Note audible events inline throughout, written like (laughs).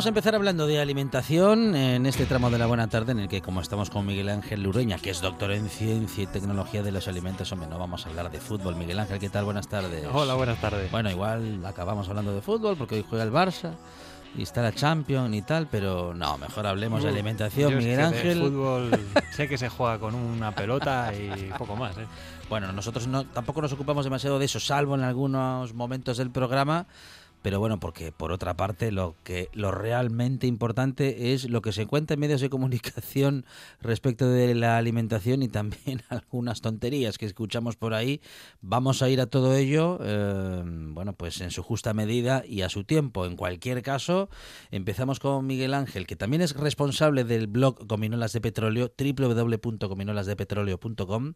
Vamos a empezar hablando de alimentación en este tramo de la buena tarde en el que como estamos con Miguel Ángel Lureña, que es doctor en ciencia y tecnología de los alimentos, hombre, no vamos a hablar de fútbol. Miguel Ángel, ¿qué tal? Buenas tardes. Hola, buenas tardes. Bueno, igual acabamos hablando de fútbol porque hoy juega el Barça y está la Champions y tal, pero no, mejor hablemos de alimentación, Miguel Ángel. fútbol (laughs) sé que se juega con una pelota y poco más. ¿eh? Bueno, nosotros no, tampoco nos ocupamos demasiado de eso, salvo en algunos momentos del programa pero bueno, porque por otra parte lo que lo realmente importante es lo que se encuentra en medios de comunicación (laughs) respecto de la alimentación y también (laughs) algunas tonterías que escuchamos por ahí. Vamos a ir a todo ello, eh, bueno, pues en su justa medida y a su tiempo. En cualquier caso, empezamos con Miguel Ángel, que también es responsable del blog Cominolas de Petróleo, www.cominolasdepetróleo.com.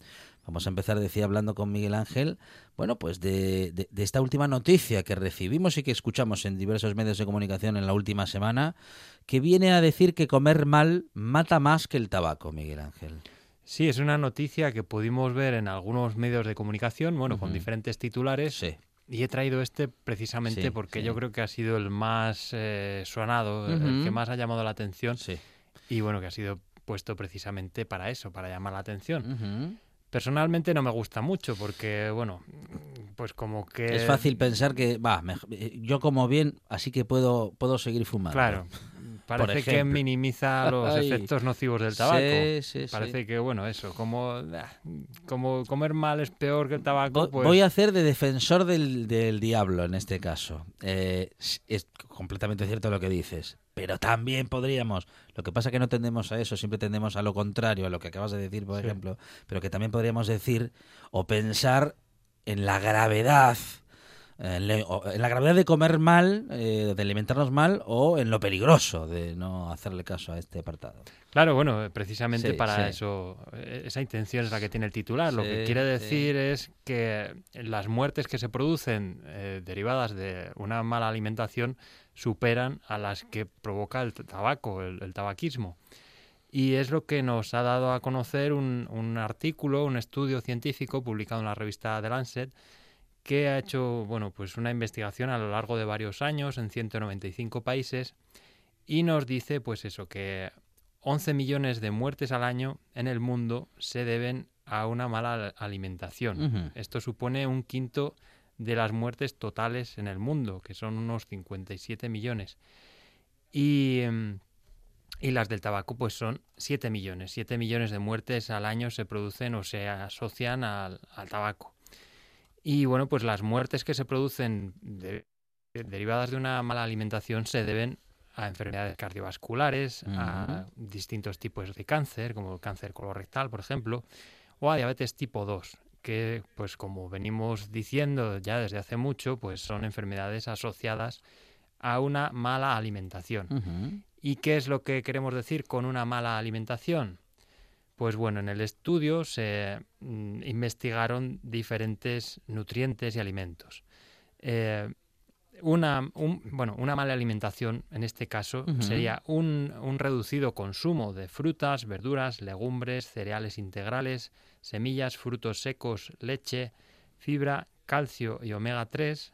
Vamos a empezar, decía, hablando con Miguel Ángel, bueno, pues de, de esta última noticia que recibimos y que escuchamos en diversos medios de comunicación en la última semana, que viene a decir que comer mal mata más que el tabaco, Miguel Ángel. Sí, es una noticia que pudimos ver en algunos medios de comunicación, bueno, con diferentes titulares. Sí. Y he traído este precisamente porque yo creo que ha sido el más eh, sonado, el que más ha llamado la atención. Sí. Y bueno, que ha sido puesto precisamente para eso, para llamar la atención. Personalmente no me gusta mucho porque, bueno, pues como que... Es fácil pensar que, va, eh, yo como bien, así que puedo, puedo seguir fumando. Claro. Parece que minimiza los efectos nocivos del tabaco. Sí, sí, Parece que, bueno, eso, como, ah, como comer mal es peor que el tabaco. Pues... Voy a hacer de defensor del, del diablo en este caso. Eh, es completamente cierto lo que dices pero también podríamos. Lo que pasa es que no tendemos a eso, siempre tendemos a lo contrario, a lo que acabas de decir, por ejemplo, pero que también podríamos decir o pensar en la gravedad. En la gravedad de comer mal, eh, de alimentarnos mal, o en lo peligroso de no hacerle caso a este apartado. Claro, bueno, precisamente para eso, eh, esa intención es la que tiene el titular. Lo que quiere decir es que las muertes que se producen eh, derivadas de una mala alimentación superan a las que provoca el tabaco, el, tabaquismo. Y es lo que nos ha dado a conocer un, artículo, un estudio científico publicado en la revista The Lancet, que ha hecho bueno, pues una investigación a lo largo de varios años en 195 países y nos dice pues eso que 11 millones de muertes al año en el mundo se deben a una mala alimentación. Esto supone un quinto de las muertes totales en el mundo, que son unos 57 millones. Y em, y las del tabaco pues son 7 millones. 7 millones de muertes al año se producen o se asocian al, tabaco. Y bueno, pues las muertes que se producen derivadas de una mala alimentación se deben a enfermedades cardiovasculares, a distintos tipos de cáncer, como el cáncer colorectal, por ejemplo, o a diabetes tipo 2, que pues como venimos diciendo ya desde hace mucho, pues son enfermedades asociadas a una mala alimentación. ¿Y qué es lo que queremos decir con una mala alimentación? Pues bueno, en el estudio se mm, investigaron diferentes nutrientes y alimentos. Eh, una, bueno, una mala alimentación, en este caso, sería un, un, reducido consumo de frutas, verduras, legumbres, cereales integrales, semillas, frutos secos, leche, fibra, calcio y omega 3,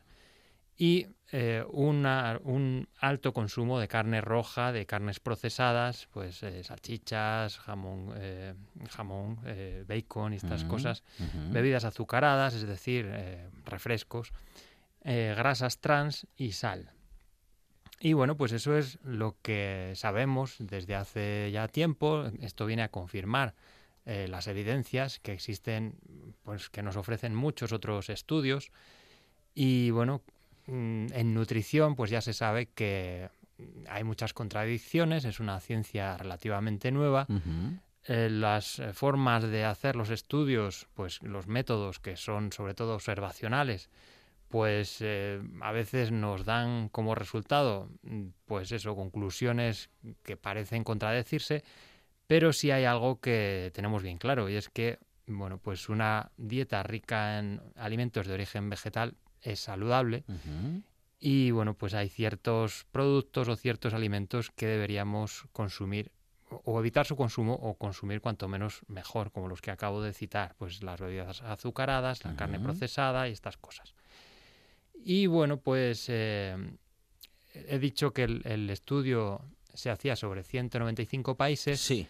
y eh, un alto consumo de carne roja, de carnes procesadas, pues eh, salchichas, jamón, eh, jamón bacon y estas cosas, bebidas azucaradas, es decir, refrescos, grasas trans y sal. Y bueno, pues eso es lo que sabemos desde hace ya tiempo. Esto viene a confirmar las evidencias que existen, pues que nos ofrecen muchos otros estudios. Y bueno, Mm, en nutrición, pues ya se sabe que hay muchas contradicciones, es una ciencia relativamente nueva. Eh, las eh, formas de hacer los estudios, pues los métodos que son sobre todo observacionales, pues eh, a veces nos dan como resultado, mm, pues eso, conclusiones que parecen contradecirse, pero sí hay algo que tenemos bien claro y es que, bueno, pues una dieta rica en alimentos de origen vegetal es saludable. Y bueno, pues hay ciertos productos o ciertos alimentos que deberíamos consumir o evitar su consumo o consumir cuanto menos mejor, como los que acabo de citar, pues las bebidas azucaradas, la carne procesada y estas cosas. Y bueno, pues eh, he dicho que el, estudio se hacía sobre 195 países. Sí.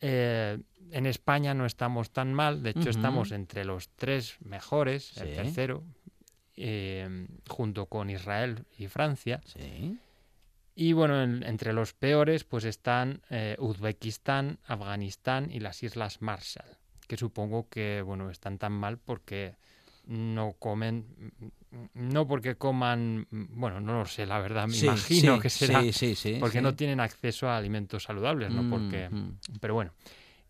Eh, en España no estamos tan mal, de hecho estamos entre los tres mejores, el tercero, Em, junto con Israel y Francia. Y bueno, entre los peores pues están eh, Uzbekistán, Afganistán y las Islas Marshall, que supongo que bueno están tan mal porque no comen, no porque coman, bueno, no lo sé, la verdad, me imagino que será porque no tienen acceso a alimentos saludables, ¿no? Porque, pero bueno.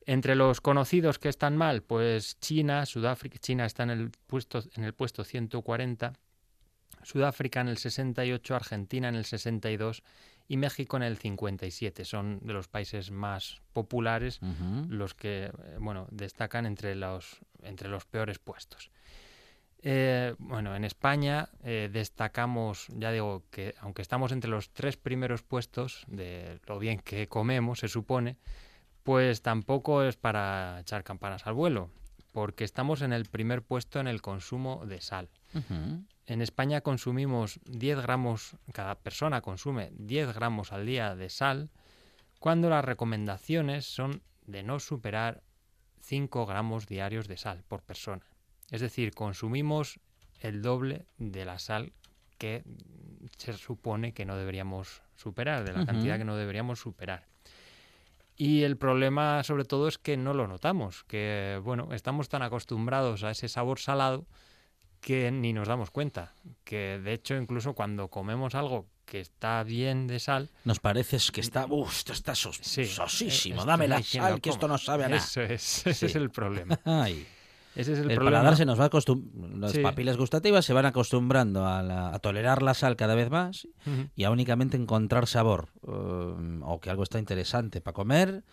Entre los conocidos que están mal, pues China, Sudáfrica, China está en el puesto, en el puesto 140, Sudáfrica en el 68, Argentina en el 62 y México en el 57. Son de los países más populares los que eh, bueno, destacan entre los, entre los peores puestos. Eh, bueno, en España eh, destacamos, ya digo, que aunque estamos entre los tres primeros puestos de lo bien que comemos, se supone, pues tampoco es para echar campanas al vuelo, porque estamos en el primer puesto en el consumo de sal. En España consumimos 10 gramos, cada persona consume 10 gramos al día de sal, cuando las recomendaciones son de no superar 5 gramos diarios de sal por persona. Es decir, consumimos el doble de la sal que se supone que no deberíamos superar, de la cantidad que no deberíamos superar. Y el problema sobre todo es que no lo notamos, que bueno, estamos tan acostumbrados a ese sabor salado que ni nos damos cuenta, que de hecho incluso cuando comemos algo que está bien de sal, nos parece que está, uff, esto está sosísimo, dame la sal, que esto no sabe a nada. Eso es, (laughs) ese es el problema. (laughs) Ay. Ese es el, el paladar se nos va las papilas gustativas se van acostumbrando a, tolerar la sal cada vez más y a únicamente encontrar sabor eh, o que algo está interesante para comer.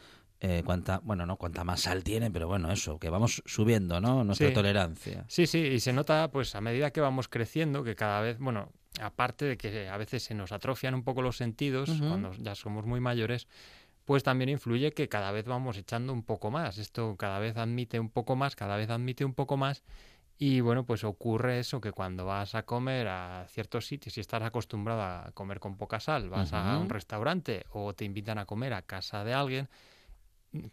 Eh, cuanta, bueno, no cuanta más sal tiene, pero bueno, eso, que vamos subiendo, ¿no? Nuestra tolerancia. Sí, sí, y se nota, pues, a medida que vamos creciendo, que cada vez, bueno, aparte de que a veces se nos atrofian un poco los sentidos cuando ya somos muy mayores, pues también influye que cada vez vamos echando un poco más. Esto cada vez admite un poco más, cada vez admite un poco más. Y bueno, pues ocurre eso que cuando vas a comer a ciertos sitios y estás acostumbrado a comer con poca sal, vas a un restaurante o te invitan a comer a casa de alguien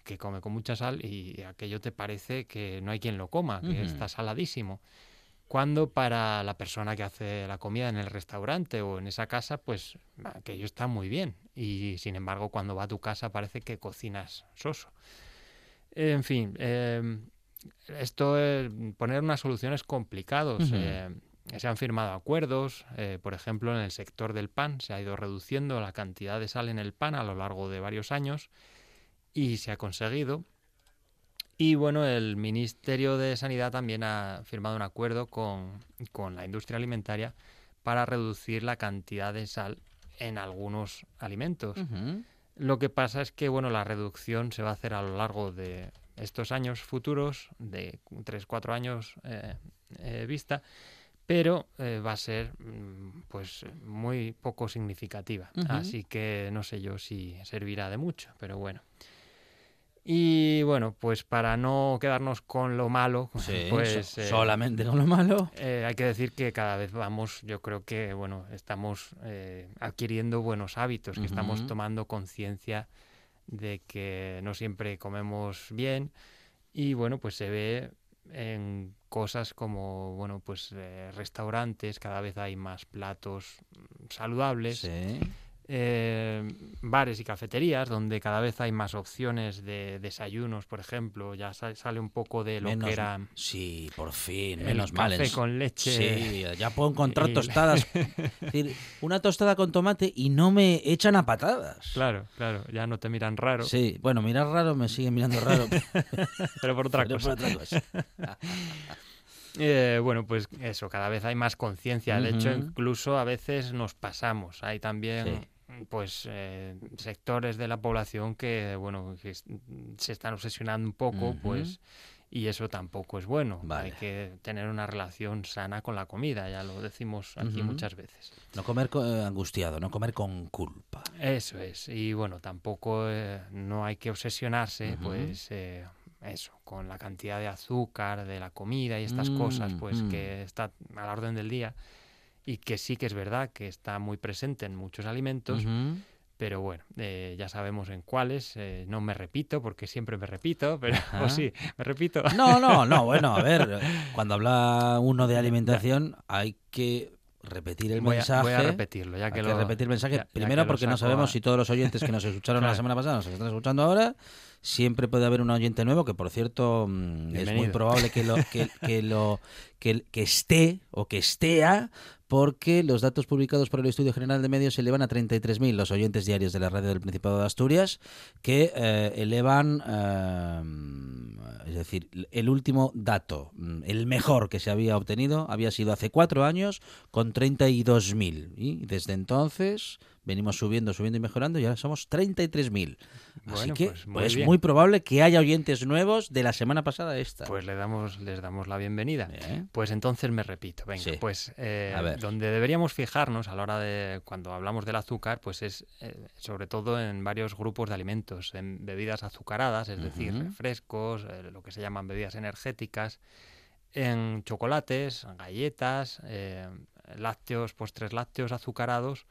que come con mucha sal y aquello te parece que no hay quien lo coma, que está saladísimo. Cuando para la persona que hace la comida en el restaurante o en esa casa, pues aquello está muy bien. Y sin embargo, cuando va a tu casa parece que cocinas soso. En fin, eh, esto, es poner unas soluciones complicados. Eh, se han firmado acuerdos, eh, por ejemplo, en el sector del pan se ha ido reduciendo la cantidad de sal en el pan a lo largo de varios años y se ha conseguido. Y bueno, el Ministerio de Sanidad también ha firmado un acuerdo con, la industria alimentaria para reducir la cantidad de sal en algunos alimentos. Lo que pasa es que bueno, la reducción se va a hacer a lo largo de estos años futuros, de 3-4 años eh, eh, vista, pero eh, va a ser mm, pues muy poco significativa. Así que no sé yo si servirá de mucho, pero bueno. Y bueno, pues para no quedarnos con lo malo, (laughs) pues eh, solamente con lo malo, eh, hay que decir que cada vez vamos, yo creo que bueno, estamos eh, adquiriendo buenos hábitos, que estamos tomando conciencia de que no siempre comemos bien y bueno, pues se ve en cosas como bueno, pues restaurantes, cada vez hay más platos saludables. Sí eh, bares y cafeterías donde cada vez hay más opciones de desayunos, por ejemplo, ya sale un poco de lo que era sí, por fin, menos mal, café con leche. Sí, ya puedo encontrar tostadas, (laughs) decir, una tostada con tomate y no me echan a patadas. Claro, claro, ya no te miran raro. Sí, bueno, mirar raro me sigue mirando raro, (laughs) pero por otra (laughs) cosa. Eh, bueno, pues eso, cada vez hay más conciencia. De hecho, incluso a veces nos pasamos. Hay también pues eh, sectores de la población que bueno se están obsesionando un poco pues y eso tampoco es bueno. Hay que tener una relación sana con la comida ya lo decimos aquí muchas veces. No comer eh, angustiado no comer con culpa. Eso es y bueno tampoco eh, no hay que obsesionarse pues eso con la cantidad de azúcar de la comida y estas cosas mm, pues mm. que está a la orden del día y que sí que es verdad que está muy presente en muchos alimentos. Pero bueno, eh, ya sabemos en cuáles. Eh, no me repito, porque siempre me repito, (laughs) pero sí, me repito. No, no, no. Bueno, a ver, (laughs) cuando habla uno de alimentación hay que repetir el mensaje. voy a repetirlo, ya que hay que repetir el mensaje. Primero, porque no sabemos si todos los oyentes que nos escucharon la semana pasada nos están escuchando ahora. Siempre puede haber un oyente nuevo, que por cierto mm, es muy probable que lo que, que lo que, que esté o que estea porque los datos publicados por el Estudio General de Medios elevan a 33.000 los oyentes diarios de la radio del Principado de Asturias, que eh, elevan, eh, es decir, el último dato, mm, el mejor que se había obtenido, había sido hace cuatro años con 32.000. Y desde entonces venimos subiendo, subiendo y mejorando y ahora somos 33.000. Así que es pues pues muy, probable que haya oyentes nuevos de la semana pasada esta. Pues le damos, les damos la bienvenida. Pues entonces me repito, venga, pues eh, donde deberíamos fijarnos a la hora de cuando hablamos del azúcar, pues es eh, sobre todo en varios grupos de alimentos, en bebidas azucaradas, es decir, refrescos, eh, lo que se llaman bebidas energéticas, en chocolates, galletas, lácteos, postres lácteos azucarados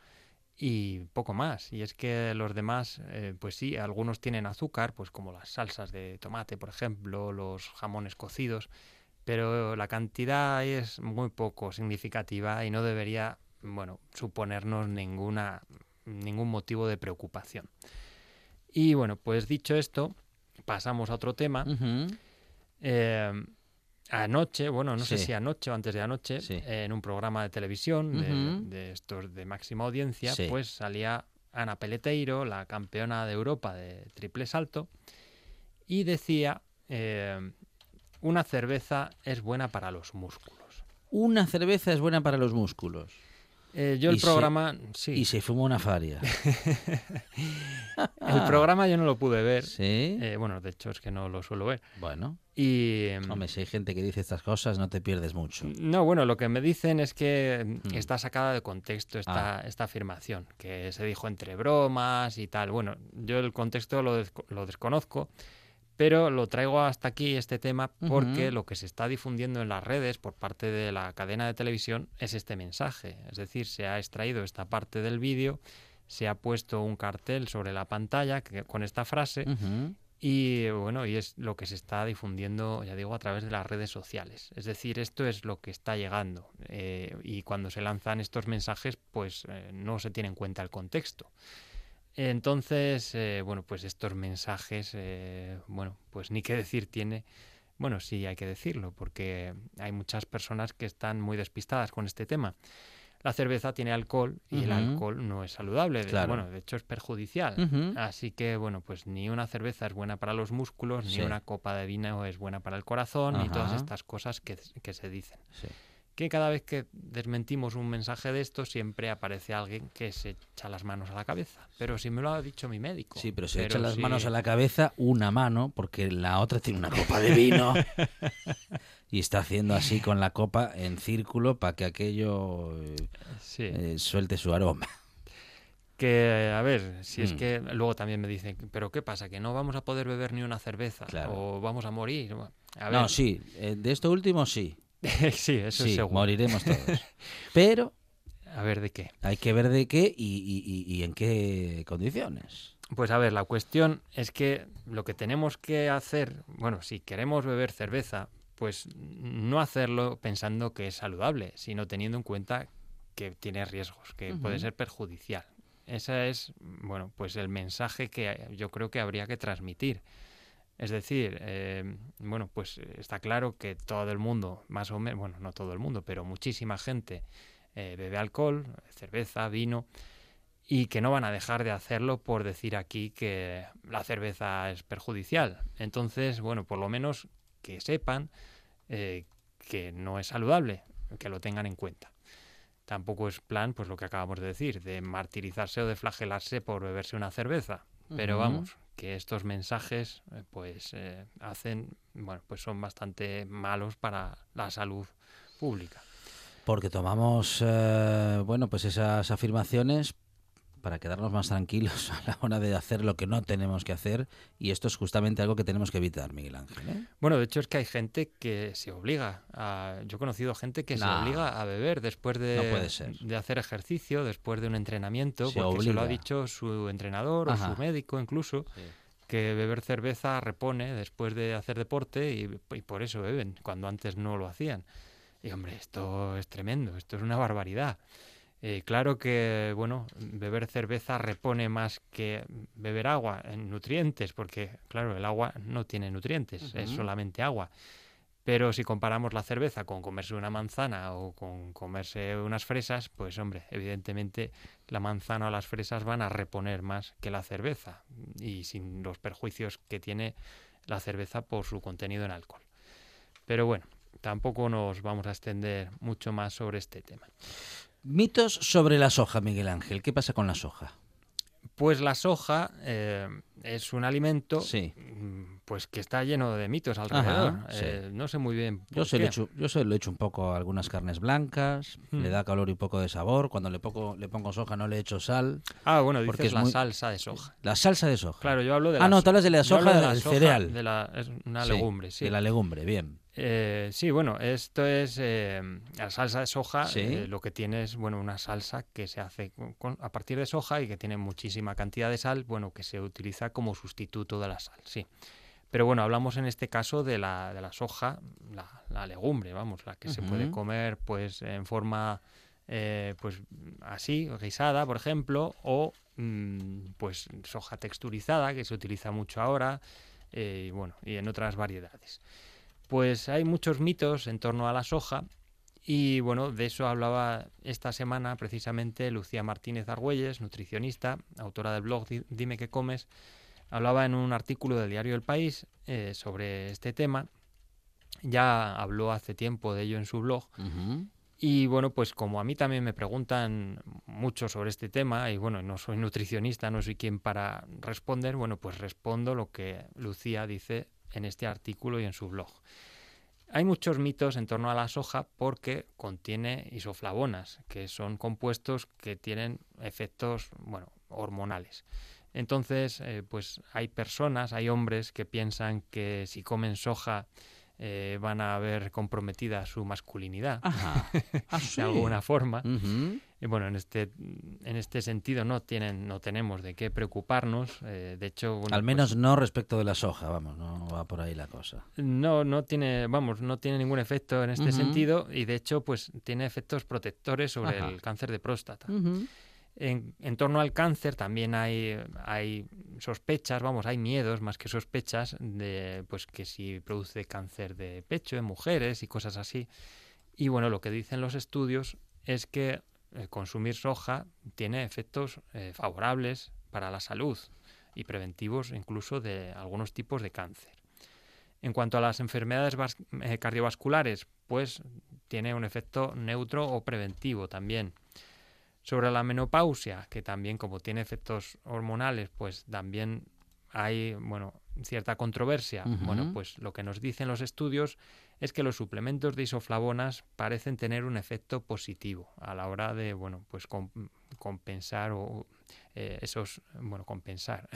y poco más. Y es que los demás, eh, pues sí, algunos tienen azúcar, pues como las salsas de tomate, por ejemplo, los jamones cocidos, pero la cantidad es muy poco significativa y no debería, bueno, suponernos ninguna, ningún motivo de preocupación. Y bueno, pues dicho esto, pasamos a otro tema anoche, bueno, no sé si anoche o antes de anoche, en un programa de televisión de, estos de máxima audiencia, pues salía Ana Peleteiro, la campeona de Europa de triple salto, y decía, eh, una cerveza es buena para los músculos. Una cerveza es buena para los músculos. Eh, yo el programa, sí. Y se fumó una faria. (laughs) el programa yo no lo pude ver. Sí. Eh, bueno, de hecho es que no lo suelo ver. Bueno. Y... Em, Hombre, si hay gente que dice estas cosas, no te pierdes mucho. No, bueno, lo que me dicen es que mm. está sacada de contexto esta, ah. esta afirmación, que se dijo entre bromas y tal. Bueno, yo el contexto lo, lo desconozco. Pero lo traigo hasta aquí, este tema, porque lo que se está difundiendo en las redes por parte de la cadena de televisión es este mensaje. Es decir, se ha extraído esta parte del vídeo, se ha puesto un cartel sobre la pantalla con esta frase Y bueno, y es lo que se está difundiendo, ya digo, a través de las redes sociales. Es decir, esto es lo que está llegando. Eh, y cuando se lanzan estos mensajes, pues eh, no se tiene en cuenta el contexto. Entonces, eh, bueno, pues estos mensajes, bueno, pues ni qué decir tiene. Bueno, sí hay que decirlo, porque hay muchas personas que están muy despistadas con este tema la cerveza tiene alcohol y el alcohol no es saludable. Bueno, de hecho es perjudicial. Así que, bueno, pues ni una cerveza es buena para los músculos, ni una copa de vino es buena para el corazón, ni todas estas cosas que, que se dicen. Sí que cada vez que desmentimos un mensaje de esto siempre aparece alguien que se echa las manos a la cabeza. Pero si me lo ha dicho mi médico. Sí, pero se echa las manos a la cabeza una mano porque la otra tiene una copa de vino (laughs) y está haciendo así con la copa en círculo para que aquello eh, suelte su aroma. Que, a ver, si es mm. que luego también me dicen, pero ¿qué pasa? ¿Que no vamos a poder beber ni una cerveza? ¿O vamos a morir? No, sí, eh, de esto último sí. (laughs) sí, eso es seguro. moriremos todos. (laughs) Pero... A ver de qué. Hay que ver de qué y, en qué condiciones. Pues a ver, la cuestión es que lo que tenemos que hacer, bueno, si queremos beber cerveza, pues no hacerlo pensando que es saludable, sino teniendo en cuenta que tiene riesgos, que puede ser perjudicial. Ese es, bueno, pues el mensaje que yo creo que habría que transmitir. Es decir, eh, bueno, pues está claro que todo el mundo, más o menos, bueno, no todo el mundo, pero muchísima gente eh, bebe alcohol, cerveza, vino, y que no van a dejar de hacerlo por decir aquí que la cerveza es perjudicial. Entonces, bueno, por lo menos que sepan eh, que no es saludable, que lo tengan en cuenta. Tampoco es plan, pues lo que acabamos de decir, de martirizarse o de flagelarse por beberse una cerveza. Pero vamos, que estos mensajes eh, pues eh, hacen bueno pues son bastante malos para la salud pública. Porque tomamos eh, bueno pues esas afirmaciones para quedarnos más tranquilos (laughs) a la hora de hacer lo que no tenemos que hacer y esto es justamente algo que tenemos que evitar, Miguel Ángel. ¿eh? Bueno, de hecho es que hay gente que se obliga, a, yo he conocido gente que se obliga a beber después de, de hacer ejercicio, después de un entrenamiento, porque se lo ha dicho su entrenador o su médico incluso. que beber cerveza repone después de hacer deporte y, y por eso beben, cuando antes no lo hacían. Y hombre, esto es tremendo, esto es una barbaridad. Eh, claro que, bueno, beber cerveza repone más que beber agua en nutrientes, porque, claro, el agua no tiene nutrientes, es solamente agua. Pero si comparamos la cerveza con comerse una manzana o con comerse unas fresas, pues hombre, evidentemente la manzana o las fresas van a reponer más que la cerveza y sin los perjuicios que tiene la cerveza por su contenido en alcohol. Pero bueno, tampoco nos vamos a extender mucho más sobre este tema. Mitos sobre la soja, Miguel Ángel. ¿Qué pasa con la soja? Pues la soja eh, es un alimento mm, pues que está lleno de mitos alrededor. Eh, no sé muy bien. yo, se Lo hecho, yo se lo un poco a algunas carnes blancas, hmm. le da calor y un poco de sabor. Cuando le, pongo, le pongo soja no le echo sal. Ah, bueno, dices porque es la salsa de soja. La salsa de soja. Claro, yo hablo de Ah, no, tú hablas de la soja del cereal. De la, es una legumbre, sí. De la legumbre, bien. Eh, sí, bueno, esto es eh, la salsa de soja. Eh, lo que tiene es bueno una salsa que se hace a partir de soja y que tiene muchísima cantidad de sal, bueno, que se utiliza como sustituto de la sal, sí. Pero bueno, hablamos en este caso de la, de la soja, la, legumbre, vamos, la que se puede comer pues en forma pues así, guisada, por ejemplo, o mm, pues soja texturizada, que se utiliza mucho ahora, y bueno, y en otras variedades. Pues hay muchos mitos en torno a la soja y bueno, de eso hablaba esta semana precisamente Lucía Martínez Argüelles, nutricionista, autora del blog Dime qué comes, hablaba en un artículo del diario El País eh, sobre este tema. Ya habló hace tiempo de ello en su blog. Y bueno, pues como a mí también me preguntan mucho sobre este tema, y bueno, no soy nutricionista, no soy quien para responder, bueno, pues respondo lo que Lucía dice en este artículo y en su blog. Hay muchos mitos en torno a la soja porque contiene isoflavonas, que son compuestos que tienen efectos, bueno, hormonales. Entonces, eh, pues hay personas, hay hombres que piensan que si comen soja eh, van a ver comprometida su masculinidad ah, (laughs) de alguna forma. Y bueno, en este, en este sentido no tienen, no tenemos de qué preocuparnos. Eh, de hecho, al menos pues no respecto de la soja, vamos, no va por ahí la cosa. No, no tiene, vamos, no tiene ningún efecto en este sentido y de hecho, pues tiene efectos protectores sobre el cáncer de próstata. En, torno al cáncer también hay, hay sospechas, vamos, hay miedos más que sospechas de pues que si produce cáncer de pecho en mujeres y cosas así. Y bueno, lo que dicen los estudios es que eh, consumir soja tiene efectos eh, favorables para la salud y preventivos incluso de algunos tipos de cáncer. En cuanto a las enfermedades eh, cardiovasculares, pues tiene un efecto neutro o preventivo también. Sobre la menopausia, que también como tiene efectos hormonales, pues también hay, bueno, cierta controversia. Bueno, pues lo que nos dicen los estudios es que los suplementos de isoflavonas parecen tener un efecto positivo a la hora de, bueno, pues compensar o eh, esos, bueno, compensar.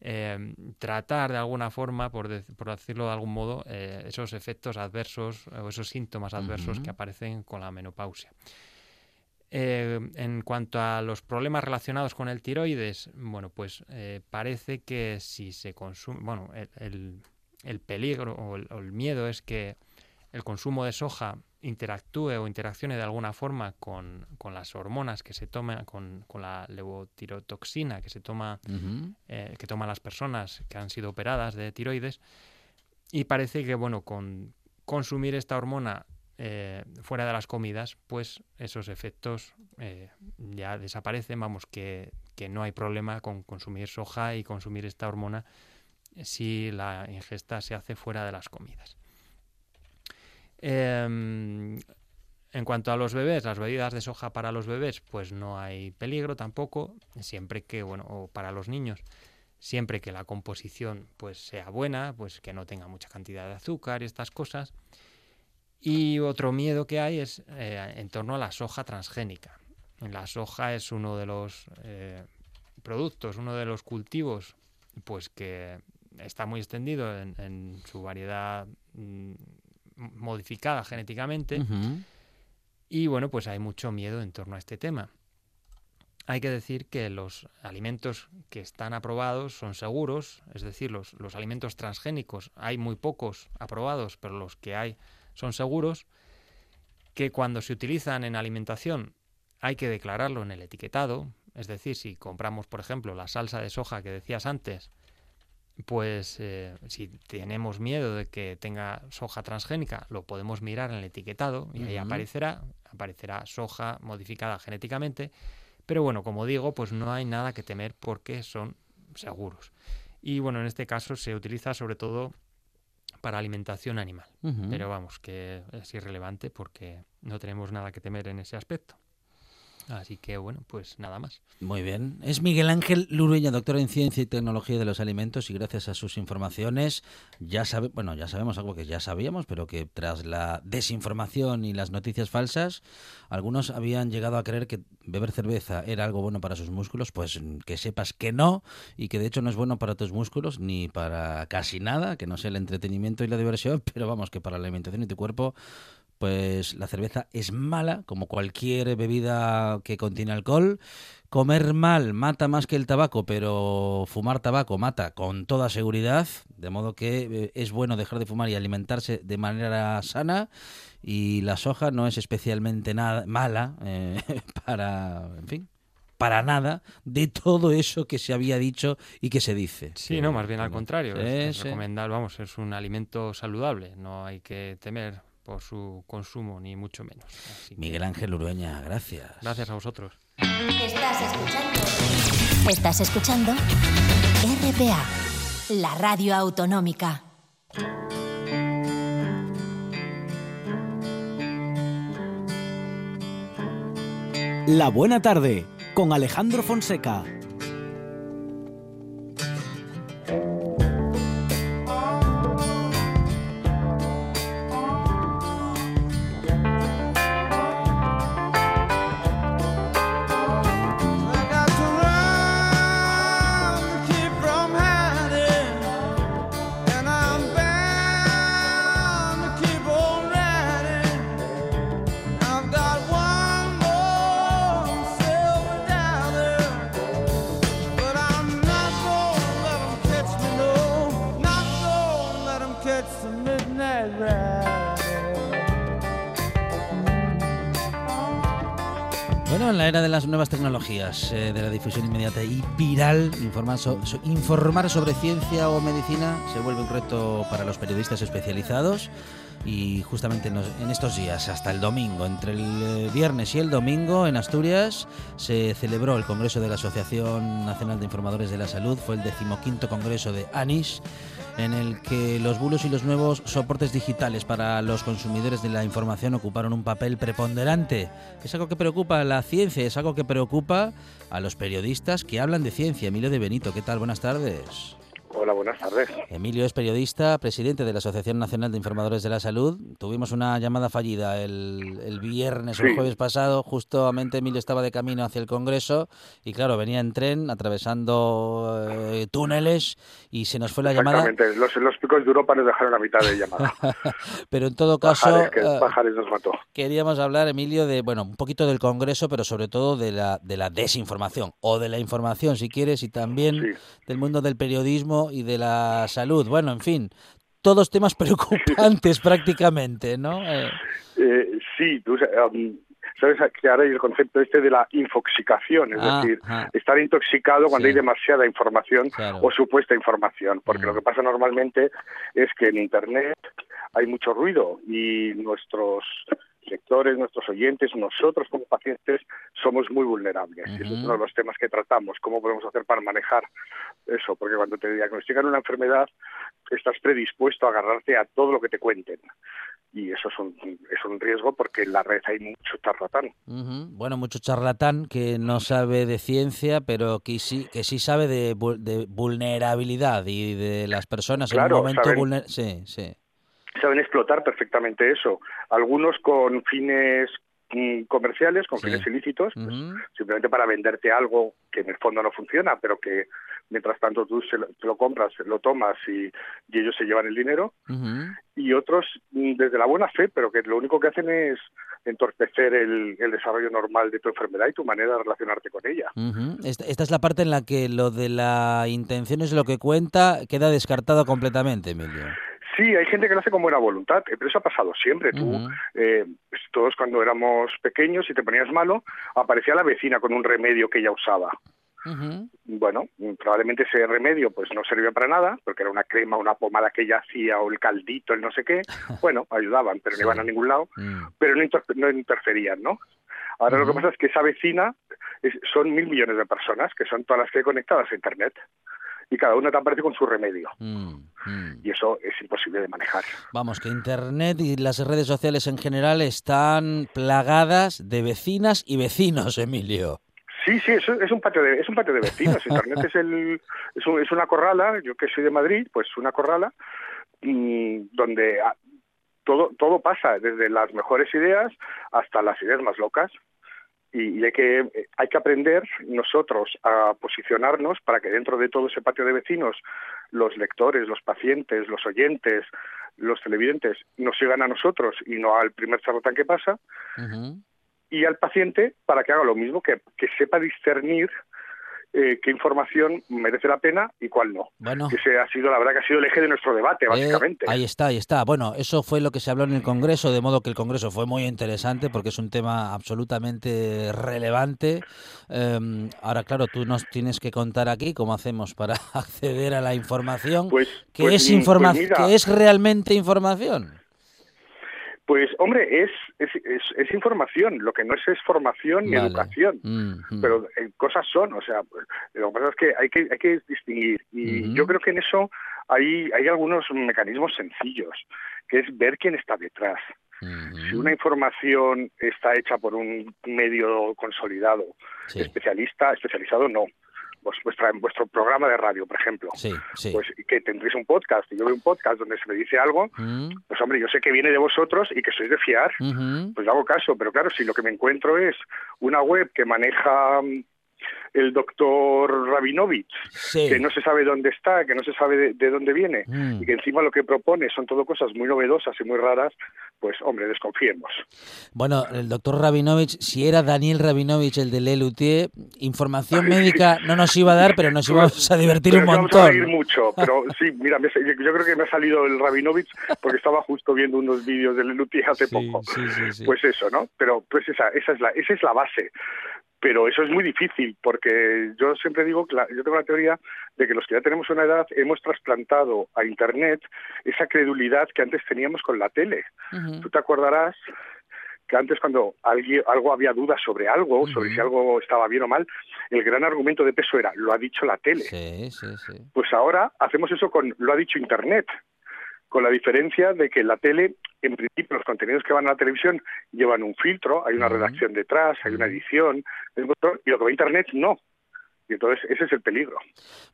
Em, tratar de alguna forma, por, decirlo de algún modo, eh, esos efectos adversos o esos síntomas adversos que aparecen con la menopausia. Eh, en cuanto a los problemas relacionados con el tiroides, bueno, pues eh, parece que si se consume, bueno, el, el, peligro o el, miedo es que el consumo de soja interactúe o interaccione de alguna forma con, con las hormonas que se toman, con, con, la levotirotoxina que se toma, eh, que toman las personas que han sido operadas de tiroides. Y parece que, bueno, con consumir esta hormona eh, fuera de las comidas, pues esos efectos eh, ya desaparecen. Vamos, que, no hay problema con consumir soja y consumir esta hormona si la ingesta se hace fuera de las comidas. Em, en cuanto a los bebés, las bebidas de soja para los bebés, pues no hay peligro tampoco, siempre que, bueno, o para los niños, siempre que la composición pues sea buena, pues que no tenga mucha cantidad de azúcar y estas cosas. Y otro miedo que hay es eh, en torno a la soja transgénica. La soja es uno de los eh, productos, uno de los cultivos, pues que está muy extendido en, su variedad mm, modificada genéticamente. Y bueno, pues hay mucho miedo en torno a este tema. Hay que decir que los alimentos que están aprobados son seguros, es decir, los, los alimentos transgénicos, hay muy pocos aprobados, pero los que hay son seguros, que cuando se utilizan en alimentación hay que declararlo en el etiquetado, es decir, si compramos, por ejemplo, la salsa de soja que decías antes, pues eh, si tenemos miedo de que tenga soja transgénica, lo podemos mirar en el etiquetado y ahí aparecerá, aparecerá soja modificada genéticamente, pero bueno, como digo, pues no hay nada que temer porque son seguros. Y bueno, en este caso se utiliza sobre todo para alimentación animal. Pero vamos, que es irrelevante porque no tenemos nada que temer en ese aspecto. Así que bueno, pues nada más. Muy bien. Es Miguel Ángel Lurueña, doctor en Ciencia y Tecnología de los Alimentos y gracias a sus informaciones ya sabe, bueno, ya sabemos algo que ya sabíamos, pero que tras la desinformación y las noticias falsas, algunos habían llegado a creer que beber cerveza era algo bueno para sus músculos, pues que sepas que no y que de hecho no es bueno para tus músculos ni para casi nada, que no sea el entretenimiento y la diversión, (laughs) pero vamos, que para la alimentación y tu cuerpo pues la cerveza es mala, como cualquier bebida que contiene alcohol. Comer mal mata más que el tabaco, pero fumar tabaco mata con toda seguridad, de modo que eh, es bueno dejar de fumar y alimentarse de manera sana. Y la soja no es especialmente nada mala eh, (laughs) para, en fin, para nada de todo eso que se había dicho y que se dice. Sí, no, más bien al contrario. es, recomendable, vamos, es un alimento saludable, no hay que temer por su consumo, ni mucho menos. Miguel Ángel Urueña, gracias. Gracias a vosotros. Estás escuchando. Estás escuchando RPA, la radio autonómica. La buena tarde con Alejandro Fonseca. En la era de las nuevas tecnologías, eh, de la difusión inmediata y viral, informar, informar sobre ciencia o medicina se vuelve un reto para los periodistas especializados y justamente en, estos días, hasta el domingo, entre el eh, viernes y el domingo en Asturias, se celebró el Congreso de la Asociación Nacional de Informadores de la Salud, fue el decimoquinto Congreso de ANIS en el que los bulos y los nuevos soportes digitales para los consumidores de la información ocuparon un papel preponderante. Es algo que preocupa a la ciencia, es algo que preocupa a los periodistas que hablan de ciencia. Emilio de Benito, ¿qué tal? Buenas tardes. Hola, buenas tardes. Emilio es periodista, presidente de la Asociación Nacional de Informadores de la Salud. Tuvimos una llamada fallida el, viernes o el jueves pasado. Justamente Emilio estaba de camino hacia el Congreso y, claro, venía en tren atravesando eh, túneles y se nos fue la llamada. Los, los, picos de Europa nos dejaron a mitad de llamada. (laughs) pero en todo caso. Bajares, que nos mató. Queríamos hablar, Emilio, de, bueno, un poquito del Congreso, pero sobre todo de la, de la desinformación o de la información, si quieres, y también del mundo del periodismo y de la salud. Bueno, en fin, todos temas (laughs) preocupantes prácticamente, ¿no? Eh. Eh, sí, tú, sabes que ahora hay el concepto este de la infoxicación, es ah, decir, estar intoxicado cuando hay demasiada información o supuesta información, porque lo mm. que pasa normalmente es que en Internet hay mucho ruido y nuestros lectores, nuestros oyentes, nosotros como pacientes somos muy vulnerables. Y es uno de los temas que tratamos, cómo podemos hacer para manejar eso, porque cuando te diagnostican una enfermedad estás predispuesto a agarrarte a todo lo que te cuenten. Y eso es un, es un riesgo porque en la red hay mucho charlatán. Bueno, mucho charlatán que no sabe de ciencia, pero que sí, que sí sabe de, vulnerabilidad y de las personas en un momento vulnerable. Sí, sí saben explotar perfectamente eso. Algunos con fines mm, comerciales, con fines ilícitos, pues, simplemente para venderte algo que en el fondo no funciona, pero que mientras tanto tú se lo, compras, lo tomas y, ellos se llevan el dinero. Y otros mm, desde la buena fe, pero que lo único que hacen es entorpecer el, desarrollo normal de tu enfermedad y tu manera de relacionarte con ella. esta, es la parte en la que lo de la intención es lo que cuenta, queda descartado completamente, Emilio. Sí, hay gente que lo hace con buena voluntad, eh, pero eso ha pasado siempre. Tú, eh, pues, todos cuando éramos pequeños y te ponías malo, aparecía la vecina con un remedio que ella usaba. Bueno, probablemente ese remedio pues no servía para nada, porque era una crema, una pomada que ella hacía o el caldito, el no sé qué. (laughs) Bueno, ayudaban, pero no iban a ningún lado, mm. pero no, interferían, ¿no? Ahora lo que pasa es que esa vecina son mil millones de personas, que son todas las que hay conectadas a Internet y cada una te aparece con su remedio. Mm, mm. Y eso es imposible de manejar. Vamos, que Internet y las redes sociales en general están plagadas de vecinas y vecinos, Emilio. Sí, sí, es, es un patio de es un patio de vecinos. Internet es el es, una corrala. Yo que soy de Madrid, pues una corrala mm, donde todo todo pasa desde las mejores ideas hasta las ideas más locas y, hay que hay que aprender nosotros a posicionarnos para que dentro de todo ese patio de vecinos los lectores, los pacientes, los oyentes, los televidentes nos sigan a nosotros y no al primer charlatán que pasa y al paciente para que haga lo mismo, que, que sepa discernir eh, qué información merece la pena y cuál no. Bueno, ese ha sido, la verdad, que ha sido el eje de nuestro debate, eh, básicamente. ahí está, ahí está. Bueno, eso fue lo que se habló en el Congreso, de modo que el Congreso fue muy interesante porque es un tema absolutamente relevante. Em, ahora, claro, tú nos tienes que contar aquí cómo hacemos para (laughs) acceder a la información. Pues, ¿Qué, pues, es, información pues ¿Qué es realmente información? Pues hombre, es, es, es, información, lo que no es es formación ni educación, mm, mm. pero eh, cosas son, o sea, lo que pasa es que hay que, hay que distinguir. Y yo creo que en eso hay, hay algunos mecanismos sencillos, que es ver quién está detrás. Si una información está hecha por un medio consolidado, especialista, especializado no, pues vuestra, en vuestro programa de radio, por ejemplo, sí, sí. pues que tendréis un podcast y yo veo un podcast donde se me dice algo, mm. pues hombre, yo sé que viene de vosotros y que sois de fiar, pues hago caso, pero claro, si lo que me encuentro es una web que maneja el doctor Rabinovich, que no se sabe dónde está, que no se sabe de, dónde viene, mm. y que encima lo que propone son todo cosas muy novedosas y muy raras, pues hombre, desconfiemos. Bueno, el doctor Rabinovich, si era Daniel Rabinovich el de Lelutier, información médica no nos iba a dar, pero nos íbamos a divertir un montón. Vamos a reír mucho, pero (laughs) sí, mira, yo creo que me ha salido el Rabinovich porque estaba justo viendo unos vídeos de Lelutier hace poco. pues eso, ¿no? Pero pues esa, esa es la, esa es la base pero eso es muy difícil porque yo siempre digo, yo tengo la teoría de que los que ya tenemos una edad hemos trasplantado a Internet esa credulidad que antes teníamos con la tele. Tú te acordarás que antes cuando alguien, algo había dudas sobre algo, sobre si algo estaba bien o mal, el gran argumento de peso era, lo ha dicho la tele. Pues ahora hacemos eso con, lo ha dicho Internet con la diferencia de que la tele, en principio, los contenidos que van a la televisión llevan un filtro, hay una redacción detrás, hay una edición, y lo que va a Internet no. Y entonces ese es el peligro.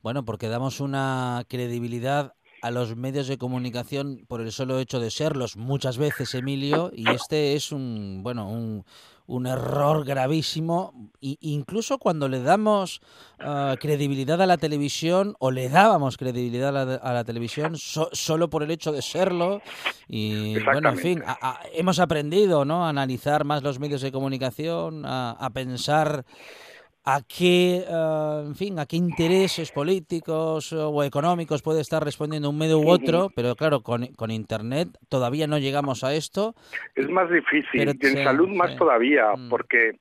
Bueno, porque damos una credibilidad a los medios de comunicación por el solo hecho de serlos muchas veces, Emilio, y este es un, bueno, un, un error gravísimo, incluso cuando le damos ah, credibilidad a la televisión o le dábamos credibilidad a la, televisión solo por el hecho de serlo. Y bueno, en fin, hemos aprendido ¿no? a analizar más los medios de comunicación, a pensar a qué, eh, en fin, a qué intereses políticos o económicos puede estar respondiendo un medio u otro, pero claro, con, con Internet todavía no llegamos a esto. Es más difícil, y en salud más todavía, mm. porque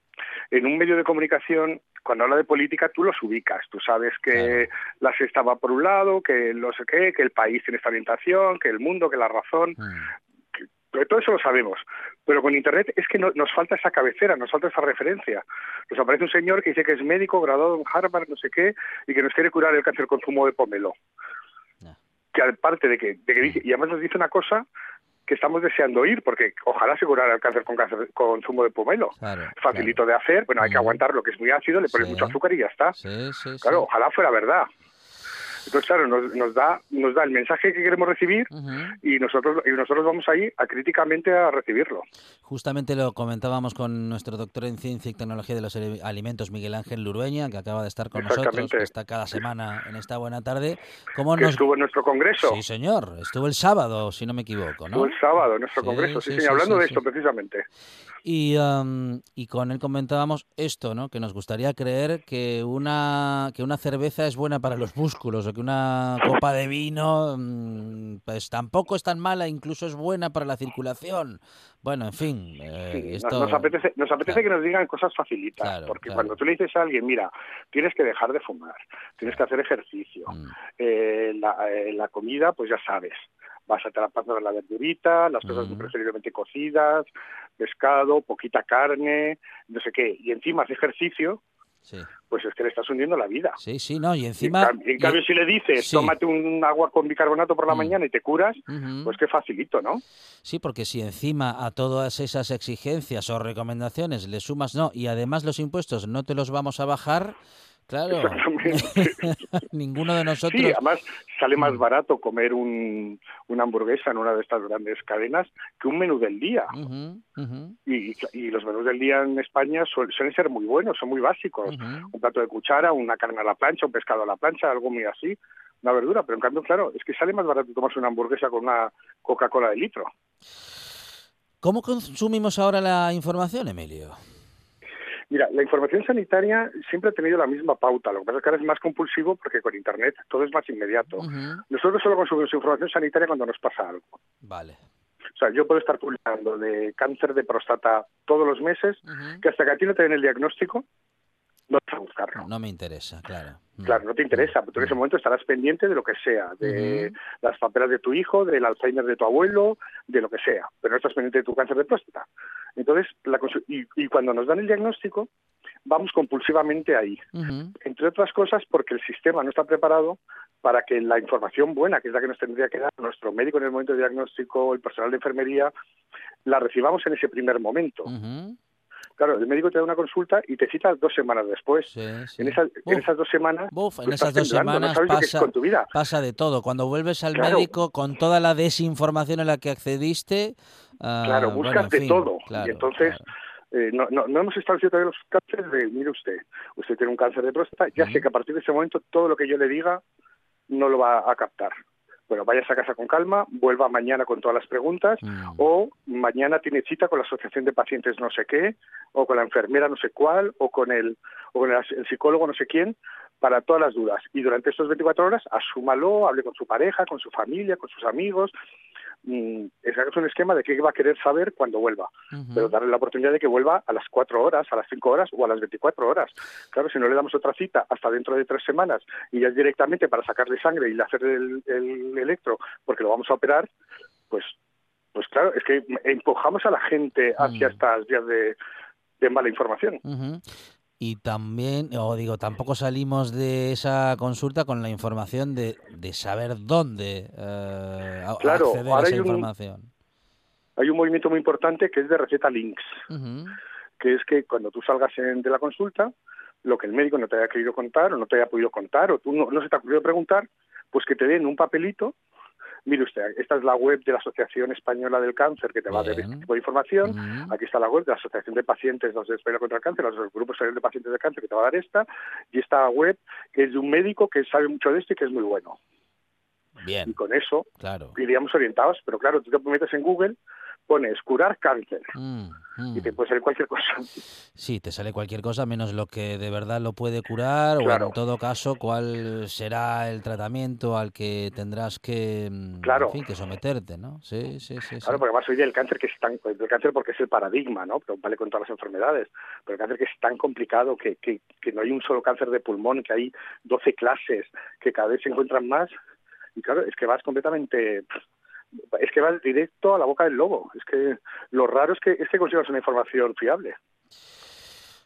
en un medio de comunicación cuando habla de política tú los ubicas, tú sabes que la sexta va por un lado, que no sé qué, que el país tiene esta orientación, que el mundo, que la razón. Mm todo eso lo sabemos, pero con Internet es que nos falta esa cabecera, nos falta esa referencia. Nos aparece un señor que dice que es médico, graduado en Harvard, no sé qué, y que nos quiere curar el cáncer con zumo de pomelo. Que aparte de que, de que dice, y además nos dice una cosa que estamos deseando oír, porque ojalá se curara el cáncer con, cáncer, con zumo de pomelo. Facilito de hacer, bueno, hay que aguantar lo que es muy ácido, le pones mucho azúcar y ya está. claro, ojalá fuera verdad. Entonces, claro, nos, da, nos da el mensaje que queremos recibir y, nosotros, y nosotros vamos ahí a críticamente a recibirlo. Justamente lo comentábamos con nuestro doctor en Ciencia y Tecnología de los Alimentos, Miguel Ángel Lurueña, que acaba de estar con nosotros, que está cada semana en esta buena tarde. ¿Cómo que estuvo en nuestro congreso. Sí, señor. Estuvo el sábado, si no me equivoco, ¿no? Estuvo el sábado en nuestro congreso, sí, sí, hablando de esto precisamente. Y, y con él comentábamos esto, ¿no? Que nos gustaría creer que una, que una cerveza es buena para los músculos que una copa de vino mm, pues tampoco es tan mala, incluso es buena para la circulación. Bueno, en fin. Eh, esto... Nos apetece, nos apetece que nos digan cosas facilitas, porque cuando tú le dices a alguien, mira, tienes que dejar de fumar, tienes que hacer ejercicio, mm. eh, la, eh, la comida, pues ya sabes vas a estar pasando la verdurita, las cosas preferiblemente cocidas, pescado, poquita carne, no sé qué, y encima hace ejercicio, pues es que le estás hundiendo la vida. Sí, sí, no, y encima... En, cambio, si le dices, tómate un agua con bicarbonato por la mm. mañana y te curas, pues qué facilito, ¿no? Sí, porque si encima a todas esas exigencias o recomendaciones le sumas, no, y además los impuestos no te los vamos a bajar, Claro. (laughs) Ninguno de nosotros. Sí, además sale más mm. barato comer un, una hamburguesa en una de estas grandes cadenas que un menú del día. Y, y, los menús del día en España suelen, ser muy buenos, son muy básicos. Un plato de cuchara, una carne a la plancha, un pescado a la plancha, algo muy así, una verdura. Pero en cambio, claro, es que sale más barato tomarse una hamburguesa con una Coca-Cola de litro. ¿Cómo consumimos ahora la información, Emilio? Mira, la información sanitaria siempre ha tenido la misma pauta. Lo que pasa es que ahora es más compulsivo porque con Internet todo es más inmediato. Nosotros solo consumimos información sanitaria cuando nos pasa algo. Vale. O sea, yo puedo estar publicando de cáncer de próstata todos los meses, que hasta que a ti no te den el diagnóstico, no vas a buscarlo. No me interesa, claro. Mm. Claro, no te interesa, pero tú en ese mm. momento estarás pendiente de lo que sea, de las papelas de tu hijo, del Alzheimer de tu abuelo, de lo que sea, pero no estás pendiente de tu cáncer de próstata. Entonces, la y, y, cuando nos dan el diagnóstico, vamos compulsivamente ahí. Entre otras cosas porque el sistema no está preparado para que la información buena, que es la que nos tendría que dar nuestro médico en el momento de diagnóstico, el personal de enfermería, la recibamos en ese primer momento. Claro, el médico te da una consulta y te cita dos semanas después. En, esas, en, esas, dos semanas, en esas dos semanas pasa, tu vida. pasa de todo. Cuando vuelves al médico con toda la desinformación a la que accediste, ah, claro, buscas de todo. y entonces eh, no, no, no, hemos establecido todavía los cánceres de, mire usted, usted tiene un cáncer de próstata, ya sé que a partir de ese momento todo lo que yo le diga no lo va a captar. Bueno, vaya a casa con calma, vuelva mañana con todas las preguntas, mm. o mañana tiene cita con la asociación de pacientes no sé qué, o con la enfermera no sé cuál, o con el, o con el, psicólogo no sé quién, para todas las dudas. Y durante estas 24 horas, asúmalo, hable con su pareja, con su familia, con sus amigos, Mm, es un esquema de qué va a querer saber cuando vuelva, pero darle la oportunidad de que vuelva a las cuatro horas, a las cinco horas o a las 24 horas. Claro, si no le damos otra cita hasta dentro de tres semanas y ya es directamente para sacarle sangre y hacer el, electro porque lo vamos a operar, pues, pues claro, es que empujamos a la gente hacia estas vías de, mala información y también, o digo, tampoco salimos de esa consulta con la información de, de saber dónde eh, acceder a esa información. hay un movimiento muy importante que es de receta links, que es que cuando tú salgas de la consulta, lo que el médico no te haya querido contar o no te haya podido contar o tú no, no se te ha ocurrido preguntar, pues que te den un papelito mire usted, esta es la web de la Asociación Española del Cáncer que te va a dar este tipo de información. Aquí está la web de la Asociación de Pacientes de España contra el Cáncer, los grupos de pacientes de cáncer que te va a dar esta. Y esta web que es de un médico que sabe mucho de esto y que es muy bueno. Bien. Y con eso iríamos orientados. Pero claro, tú te metes en Google pones curar cáncer mm, y te mm. puede salir cualquier cosa. Sí, te sale cualquier cosa menos lo que de verdad lo puede curar o en todo caso cuál será el tratamiento al que tendrás que, mm, claro. que someterte, ¿no? Sí, sí, sí. Claro, porque además hoy el cáncer que es tan, el cáncer porque es el paradigma, ¿no? Pero vale con todas las enfermedades, pero el cáncer que es tan complicado que, que, que no hay un solo cáncer de pulmón, que hay 12 clases, que cada vez se encuentran más y claro, es que vas completamente es que va directo a la boca del lobo. Es que lo raro es que, es que consigas una información fiable.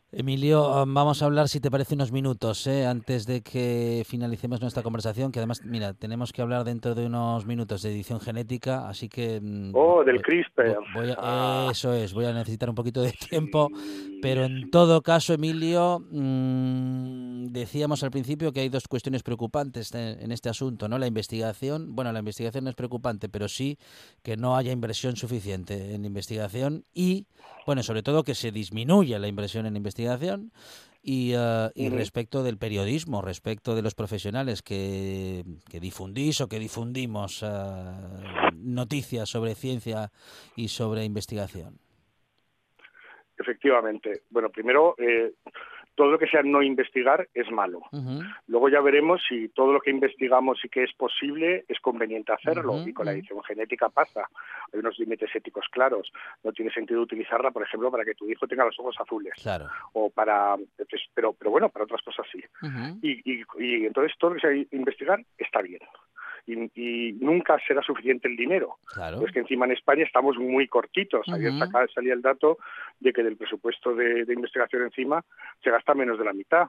Emilio, vamos a hablar, si te parece, unos minutos ¿eh? antes de que finalicemos nuestra conversación, que además, mira, tenemos que hablar dentro de unos minutos de edición genética, así que... Mm, oh, del CRISPR. Ah. Eso es, voy a necesitar un poquito de tiempo, pero en todo caso, Emilio, mm, decíamos al principio que hay dos cuestiones preocupantes en este asunto, ¿no? La investigación, bueno, la investigación no es preocupante, pero sí que no haya inversión suficiente en investigación y, bueno, sobre todo que se disminuya la inversión en investigación y, uh, y respecto del periodismo, respecto de los profesionales que, que difundís o que difundimos uh, noticias sobre ciencia y sobre investigación. Efectivamente. Bueno, primero, eh, todo lo que sea no investigar es malo. Luego ya veremos si todo lo que investigamos y que es posible es conveniente hacerlo. Y con la edición genética pasa. Hay unos límites éticos claros. No tiene sentido utilizarla, por ejemplo, para que tu hijo tenga los ojos azules. Claro. O para, pero, pero bueno, para otras cosas sí. y, y, y entonces todo lo que sea investigar está bien y, nunca será suficiente el dinero. Claro. Pues que encima en España estamos muy cortitos. Ayer salía el dato de que del presupuesto de, investigación encima se gasta menos de la mitad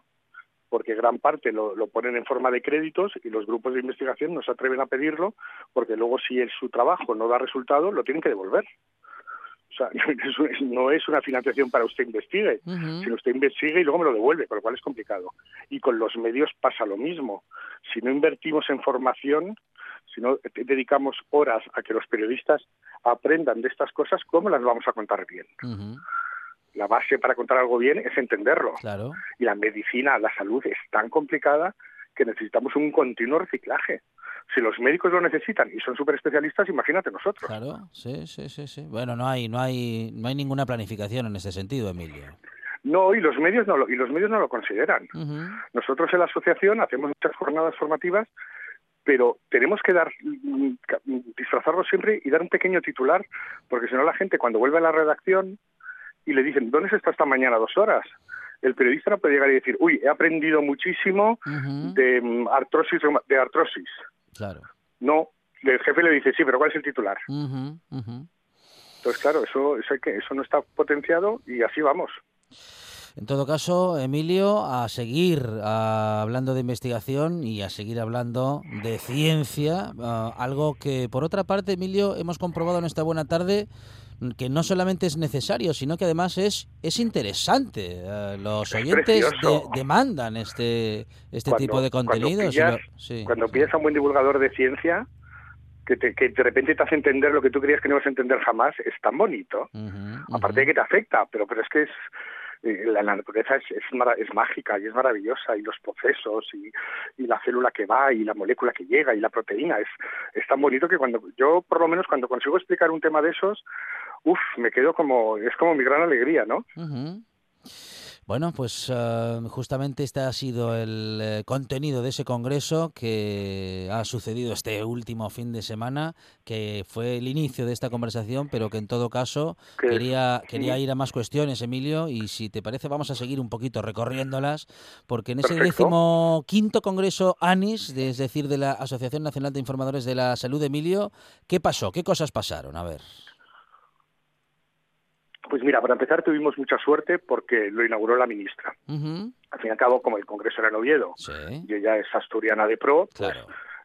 porque gran parte lo, ponen en forma de créditos y los grupos de investigación no se atreven a pedirlo porque luego si el, su trabajo no da resultado lo tienen que devolver. O sea, (laughs) no es una financiación para usted investigue, sino usted investigue y luego me lo devuelve, con lo cual es complicado. Y con los medios pasa lo mismo. Si no invertimos en formación, si no dedicamos horas a que los periodistas aprendan de estas cosas, ¿cómo las vamos a contar bien? La base para contar algo bien es entenderlo. Claro. Y la medicina, la salud es tan complicada que necesitamos un continuo reciclaje. Si los médicos lo necesitan y son súper especialistas, imagínate nosotros. Claro, sí, sí, sí, sí. Bueno, no hay, no hay, no hay ninguna planificación en ese sentido, Emilio. No, y los medios no lo, y los medios no lo consideran. Nosotros en la asociación hacemos muchas jornadas formativas, pero tenemos que dar disfrazarlo siempre y dar un pequeño titular, porque si no la gente cuando vuelve a la redacción y le dicen ¿dónde está esta mañana dos horas? el periodista no puede llegar y decir, uy, he aprendido muchísimo de mm, artrosis, de artrosis. Claro. No, el jefe le dice, sí, pero ¿cuál es el titular? Entonces, claro, eso, eso, que, eso no está potenciado y así vamos. En todo caso, Emilio, a seguir hablando de investigación y a seguir hablando de ciencia, algo que por otra parte, Emilio, hemos comprobado en esta buena tarde que no solamente es necesario, sino que además es, es interesante. Eh, los oyentes demandan este, este tipo de contenidos. Cuando, pillas, un buen divulgador de ciencia, que, que de repente te hace entender lo que tú creías que no ibas a entender jamás, es tan bonito. Aparte de que te afecta, pero, pero es que es la, naturaleza es, es, mágica y es maravillosa y los procesos y, la célula que va y la molécula que llega y la proteína es, es tan bonito que cuando yo por lo menos cuando consigo explicar un tema de esos, uff, me quedo como, es como mi gran alegría, ¿no? Bueno, pues eh, justamente este ha sido el eh, contenido de ese congreso que ha sucedido este último fin de semana, que fue el inicio de esta conversación, pero que en todo caso quería, quería ir a más cuestiones, Emilio, y si te parece vamos a seguir un poquito recorriéndolas, porque en ese décimo quinto congreso ANIS, es decir, de la Asociación Nacional de Informadores de la Salud, Emilio, ¿qué pasó? ¿Qué cosas pasaron? A ver. Pues mira, para empezar tuvimos mucha suerte porque lo inauguró la ministra. Al fin y al cabo, como el Congreso era en Oviedo y ella es asturiana de pro, pues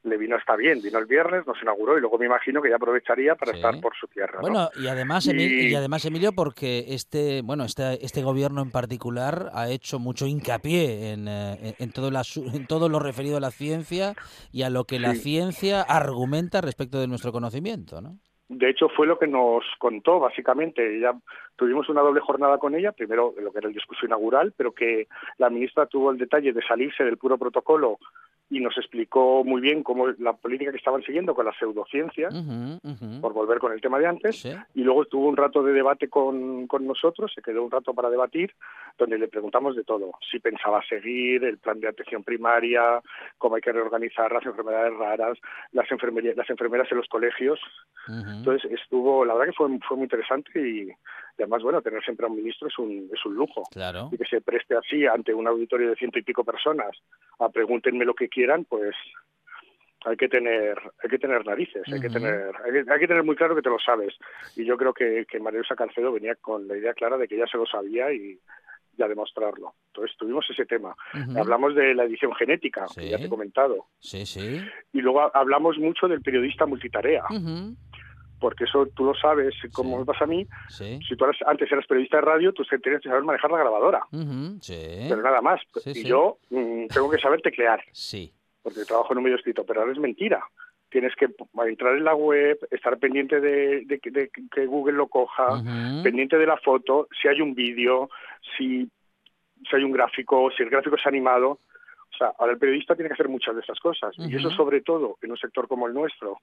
le vino hasta bien. Vino el viernes, nos inauguró y luego me imagino que ya aprovecharía para estar por su tierra. Bueno, y además, y... además, Emilio, porque este, bueno, este, este gobierno en particular ha hecho mucho hincapié en, eh, en, todo, la, en todo lo referido a la ciencia y a lo que la ciencia argumenta respecto de nuestro conocimiento, ¿no? De hecho fue lo que nos contó básicamente. Ya tuvimos una doble jornada con ella, primero lo que era el discurso inaugural, pero que la ministra tuvo el detalle de salirse del puro protocolo y nos explicó muy bien cómo la política que estaban siguiendo con la pseudociencia, por volver con el tema de antes, y luego tuvo un rato de debate con, con nosotros, se quedó un rato para debatir, donde le preguntamos de todo, si pensaba seguir el plan de atención primaria, cómo hay que reorganizar las enfermedades raras, las, las enfermeras en los colegios. Entonces estuvo, la verdad que fue, fue muy interesante y, además, bueno, tener siempre a un ministro es un, es un lujo. Claro. Y que se preste así ante un auditorio de ciento y pico personas a pregúntenme lo que quieran, pues hay que tener hay que tener narices hay que tener hay que, tener muy claro que te lo sabes y yo creo que, que María Luisa Cancedo venía con la idea clara de que ya se lo sabía y, ya demostrarlo. Entonces tuvimos ese tema. Hablamos de la edición genética, que ya te he comentado. Sí, sí. Y luego hablamos mucho del periodista multitarea porque eso tú lo sabes, como me pasa a mí. Si tú antes eras periodista de radio, tú tenías que saber manejar la grabadora. Pero nada más. y yo mm, tengo que saber teclear. Sí. Porque trabajo en un medio escrito, pero ahora es mentira. Tienes que entrar en la web, estar pendiente de, que Google lo coja, pendiente de la foto, si hay un vídeo, si, si hay un gráfico, si el gráfico es animado. O sea, ahora el periodista tiene que hacer muchas de esas cosas. Y eso sobre todo en un sector como el nuestro,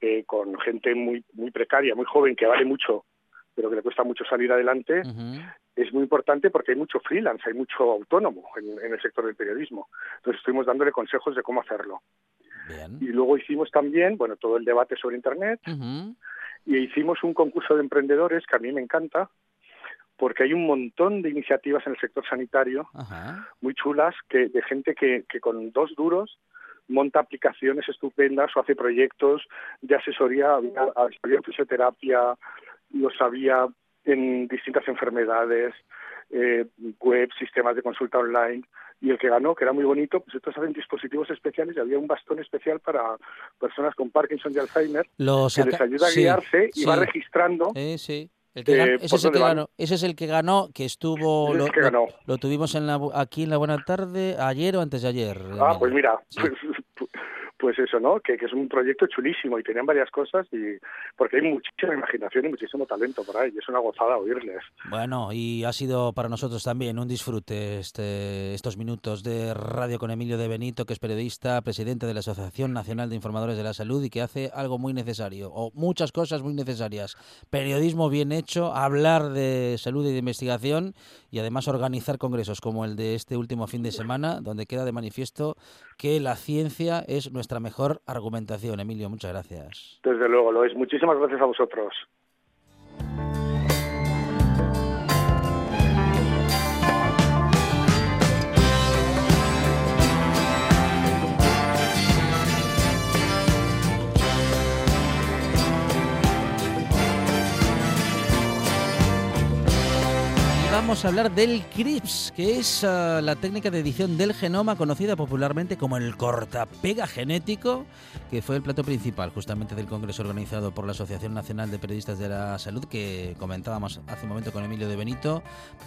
eh, con gente muy, muy precaria, muy joven, que vale mucho, pero que le cuesta mucho salir adelante, es muy importante porque hay mucho freelance, hay mucho autónomo en, el sector del periodismo. Entonces estuvimos dándole consejos de cómo hacerlo. Y luego hicimos también, bueno, todo el debate sobre Internet. Y hicimos un concurso de emprendedores que a mí me encanta, porque hay un montón de iniciativas en el sector sanitario muy chulas que de gente que, que con dos duros monta aplicaciones estupendas o hace proyectos de asesoría, había fisioterapia, lo sabía en distintas enfermedades, eh, web, sistemas de consulta online. Y el que ganó, que era muy bonito, pues estos hacen dispositivos especiales y había un bastón especial para personas con Parkinson y Alzheimer que les ayuda a guiarse y va registrando. sí ese, es el que ganó, ese es el que ganó, que estuvo, lo, lo, tuvimos en la, aquí en la Buena Tarde, ayer o antes de ayer. Ah, pues mira, pues, pues eso, ¿no? Que, es un proyecto chulísimo y tenían varias cosas y porque hay muchísima imaginación y muchísimo talento por ahí y es una gozada oírles. Bueno, y ha sido para nosotros también un disfrute este, estos minutos de radio con Emilio de Benito, que es periodista, presidente de la Asociación Nacional de Informadores de la Salud y que hace algo muy necesario, o muchas cosas muy necesarias. Periodismo bien hecho, hablar de salud y de investigación y además organizar congresos como el de este último fin de semana, donde queda de manifiesto que la ciencia es nuestra mejor argumentación. Emilio, muchas gracias. Desde luego, lo es. Muchísimas gracias a vosotros. Vamos a hablar del CRIPS, que es ah, la técnica de edición del genoma conocida popularmente como el cortapega genético, que fue el plato principal justamente del congreso organizado por la Asociación Nacional de Periodistas de la Salud que comentábamos hace un momento con Emilio de Benito.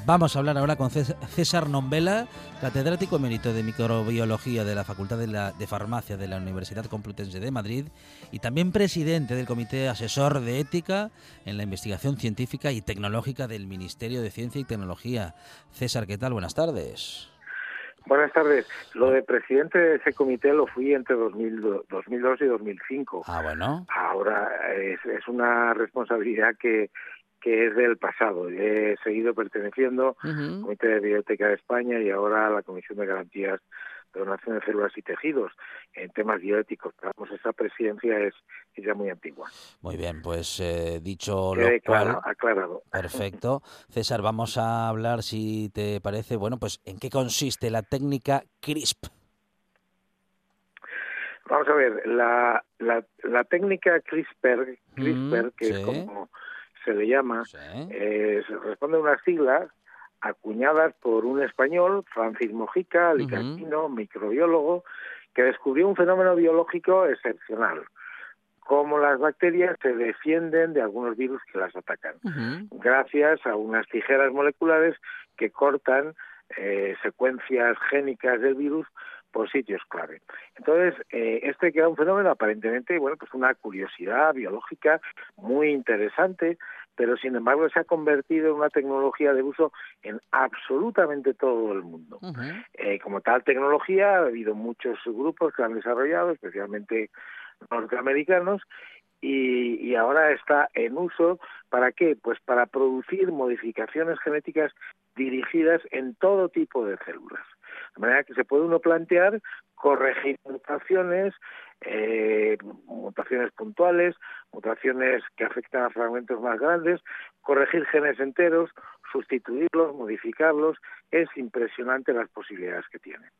Vamos a hablar ahora con César Nombela, catedrático emérito de microbiología de la Facultad de, la, de Farmacia de la Universidad Complutense de Madrid y también presidente del Comité Asesor de Ética en la Investigación Científica y Tecnológica del Ministerio de Ciencia y Tecnología. César, ¿qué tal? Buenas tardes. Buenas tardes. Lo de presidente de ese comité lo fui entre 2002 y 2005. Ah, bueno. Ahora es, una responsabilidad que, que es del pasado. He seguido perteneciendo al Comité de Biblioteca de España y ahora a la Comisión de Garantías donación de células y tejidos en temas bioéticos. Vamos, esa presidencia es, ya muy antigua. Muy bien, pues eh, dicho lo cual, aclarado. (laughs) Perfecto. César, vamos a hablar, si te parece, bueno, pues en qué consiste la técnica CRISP. Vamos a ver, la, la, técnica CRISPR, CRISPR que es como se le llama, eh, responde a unas siglas acuñadas por un español, Francis Mojica, alicantino, microbiólogo, que descubrió un fenómeno biológico excepcional, cómo las bacterias se defienden de algunos virus que las atacan, gracias a unas tijeras moleculares que cortan eh, secuencias génicas del virus por sitios clave. Entonces, eh, este queda un fenómeno aparentemente, bueno, pues una curiosidad biológica muy interesante, pero sin embargo se ha convertido en una tecnología de uso en absolutamente todo el mundo. Eh, como tal tecnología, ha habido muchos grupos que han desarrollado, especialmente norteamericanos, y, y, ahora está en uso para qué? Pues para producir modificaciones genéticas dirigidas en todo tipo de células. De manera que se puede uno plantear corregir mutaciones, eh, mutaciones puntuales, mutaciones que afectan a fragmentos más grandes, corregir genes enteros, sustituirlos, modificarlos, es impresionante las posibilidades que tiene.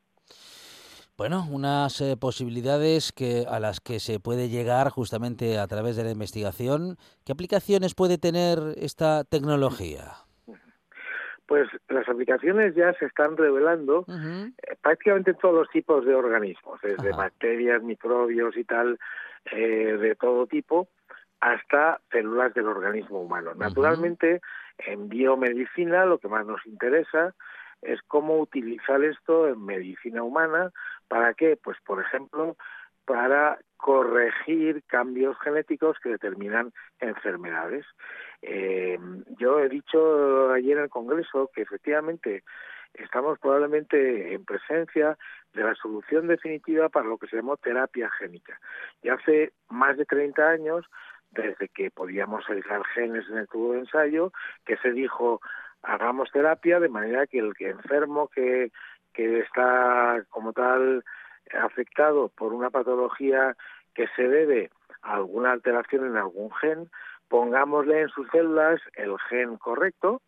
Bueno, unas eh, posibilidades que a las que se puede llegar justamente a través de la investigación. ¿Qué aplicaciones puede tener esta tecnología? Pues las aplicaciones ya se están revelando eh, prácticamente en todos los tipos de organismos, desde bacterias, microbios y tal, eh, de todo tipo, hasta células del organismo humano. Naturalmente, en biomedicina lo que más nos interesa es cómo utilizar esto en medicina humana. ¿Para qué? Pues, por ejemplo, para corregir cambios genéticos que determinan enfermedades. Eh, yo he dicho ayer en el Congreso que efectivamente estamos probablemente en presencia de la solución definitiva para lo que se llamó terapia génica. Y hace más de 30 años, desde que podíamos aislar genes en el tubo de ensayo, que se dijo hagamos terapia de manera que el que enfermo que, que está como tal afectado por una patología que se debe a alguna alteración en algún gen, pongámosle en sus células el gen correcto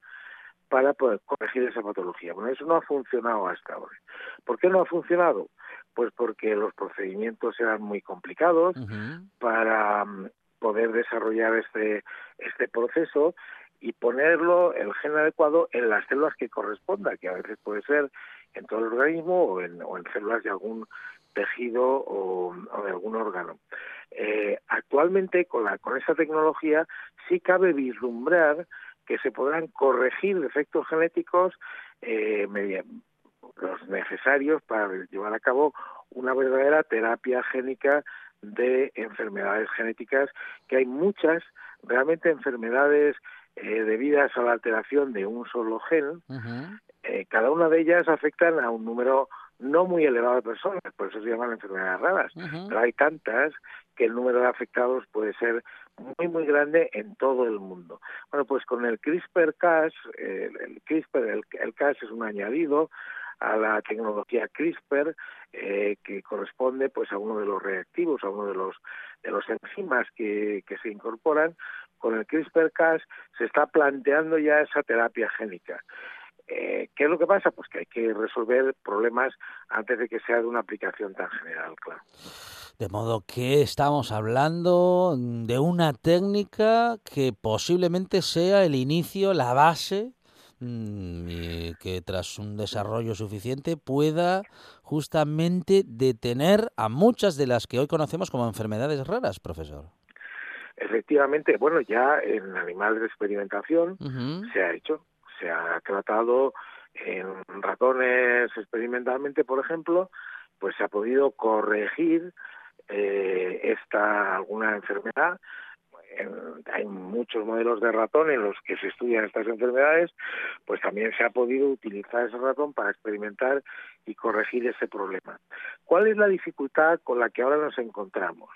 para poder corregir esa patología. Bueno, eso no ha funcionado hasta ahora. ¿Por qué no ha funcionado? Pues porque los procedimientos eran muy complicados para mm, poder desarrollar este, este proceso y ponerlo, el gen adecuado, en las células que corresponda, que a veces puede ser en todo el organismo o en, o en células de algún tejido o, de algún órgano. Eh, actualmente, con, la, con esa tecnología, sí cabe vislumbrar que se podrán corregir defectos genéticos eh, los necesarios para llevar a cabo una verdadera terapia génica de enfermedades genéticas, que hay muchas, realmente enfermedades eh, debidas a la alteración de un solo gen, eh, cada una de ellas afectan a un número no muy elevado de personas, por eso se llaman enfermedades raras, pero hay tantas que el número de afectados puede ser muy muy grande en todo el mundo. Bueno, pues con el CRISPR-Cas, el, CRISPR, el, Cas es un añadido a la tecnología CRISPR eh, que corresponde pues a uno de los reactivos, a uno de los de los enzimas que, que se incorporan. Con el CRISPR-Cas se está planteando ya esa terapia génica. Eh, ¿Qué es lo que pasa? Pues que hay que resolver problemas antes de que sea de una aplicación tan general, claro. De modo que estamos hablando de una técnica que posiblemente sea el inicio, la base mm, y que tras un desarrollo suficiente pueda justamente detener a muchas de las que hoy conocemos como enfermedades raras, profesor. Efectivamente, bueno, ya en animales de experimentación se ha hecho, se ha tratado en ratones experimentalmente, por ejemplo, pues se ha podido corregir eh, esta alguna enfermedad. hay muchos modelos de ratón en los que se estudian estas enfermedades, pues también se ha podido utilizar ese ratón para experimentar y corregir ese problema. ¿Cuál es la dificultad con la que ahora nos encontramos?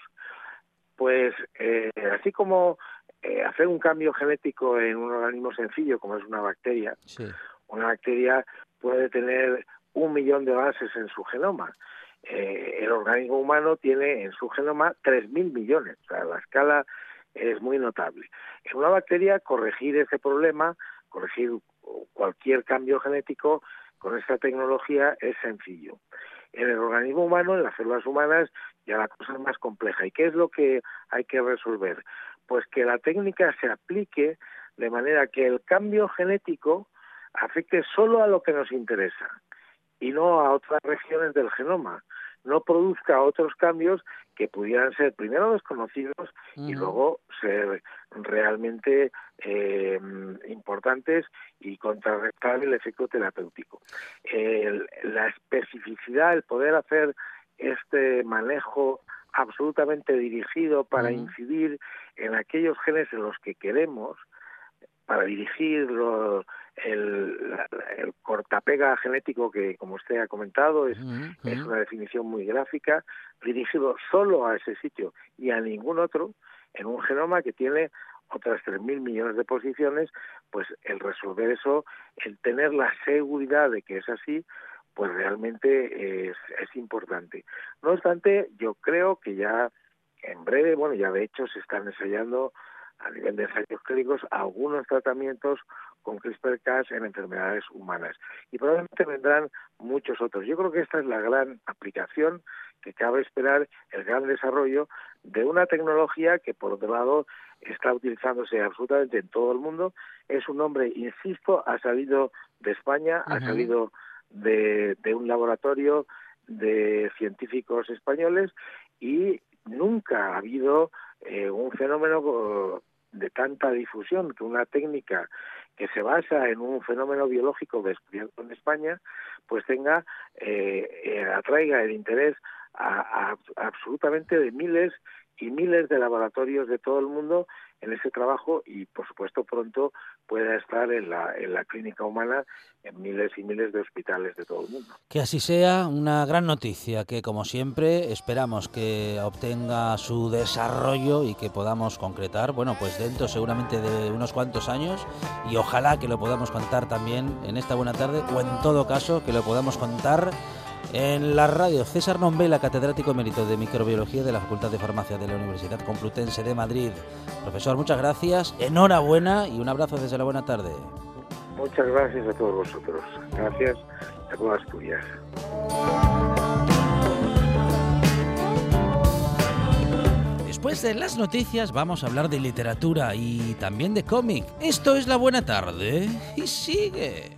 Pues eh, así como eh, hacer un cambio genético en un organismo sencillo como es una bacteria, una bacteria puede tener un millón de bases en su genoma. Eh, el organismo humano tiene en su genoma 3.000 millones, o sea, la escala es muy notable. En una bacteria, corregir ese problema, corregir cualquier cambio genético con esta tecnología es sencillo. En el organismo humano, en las células humanas, ya la cosa es más compleja. ¿Y qué es lo que hay que resolver? Pues que la técnica se aplique de manera que el cambio genético afecte solo a lo que nos interesa y no a otras regiones del genoma, no produzca otros cambios que pudieran ser primero desconocidos y luego ser realmente eh, importantes y contrarrestar el efecto terapéutico. la especificidad, el poder hacer este manejo absolutamente dirigido para incidir en aquellos genes en los que queremos, para dirigir el, cortapega genético que, como usted ha comentado, es, es una definición muy gráfica, dirigido solo a ese sitio y a ningún otro, en un genoma que tiene otras 3.000 millones de posiciones, pues el resolver eso, el tener la seguridad de que es así, pues realmente es, es importante. No obstante, yo creo que ya en breve, bueno, ya de hecho se están ensayando a nivel de ensayos clínicos algunos tratamientos con CRISPR-Cas en enfermedades humanas y probablemente vendrán muchos otros. Yo creo que esta es la gran aplicación que cabe esperar el gran desarrollo de una tecnología que por otro lado está utilizándose absolutamente en todo el mundo. Es un nombre, insisto, ha salido de España, ha salido de, un laboratorio de científicos españoles y nunca ha habido eh, un fenómeno de tanta difusión que una técnica que se basa en un fenómeno biológico descubierto en España, pues tenga, eh, eh, atraiga el interés a, absolutamente de miles y miles de laboratorios de todo el mundo en ese trabajo y por supuesto pronto pueda estar en la, en la clínica humana en miles y miles de hospitales de todo el mundo. Que así sea, una gran noticia que como siempre esperamos que obtenga su desarrollo y que podamos concretar, bueno, pues dentro seguramente de unos cuantos años y ojalá que lo podamos contar también en esta buena tarde o en todo caso que lo podamos contar en la radio, César Nombela, catedrático emérito de microbiología de la Facultad de Farmacia de la Universidad Complutense de Madrid. Profesor, muchas gracias, enhorabuena y un abrazo desde la buena tarde. Muchas gracias a todos vosotros. Gracias a todas Asturias. Después de las noticias vamos a hablar de literatura y también de cómic. Esto es la buena tarde y sigue.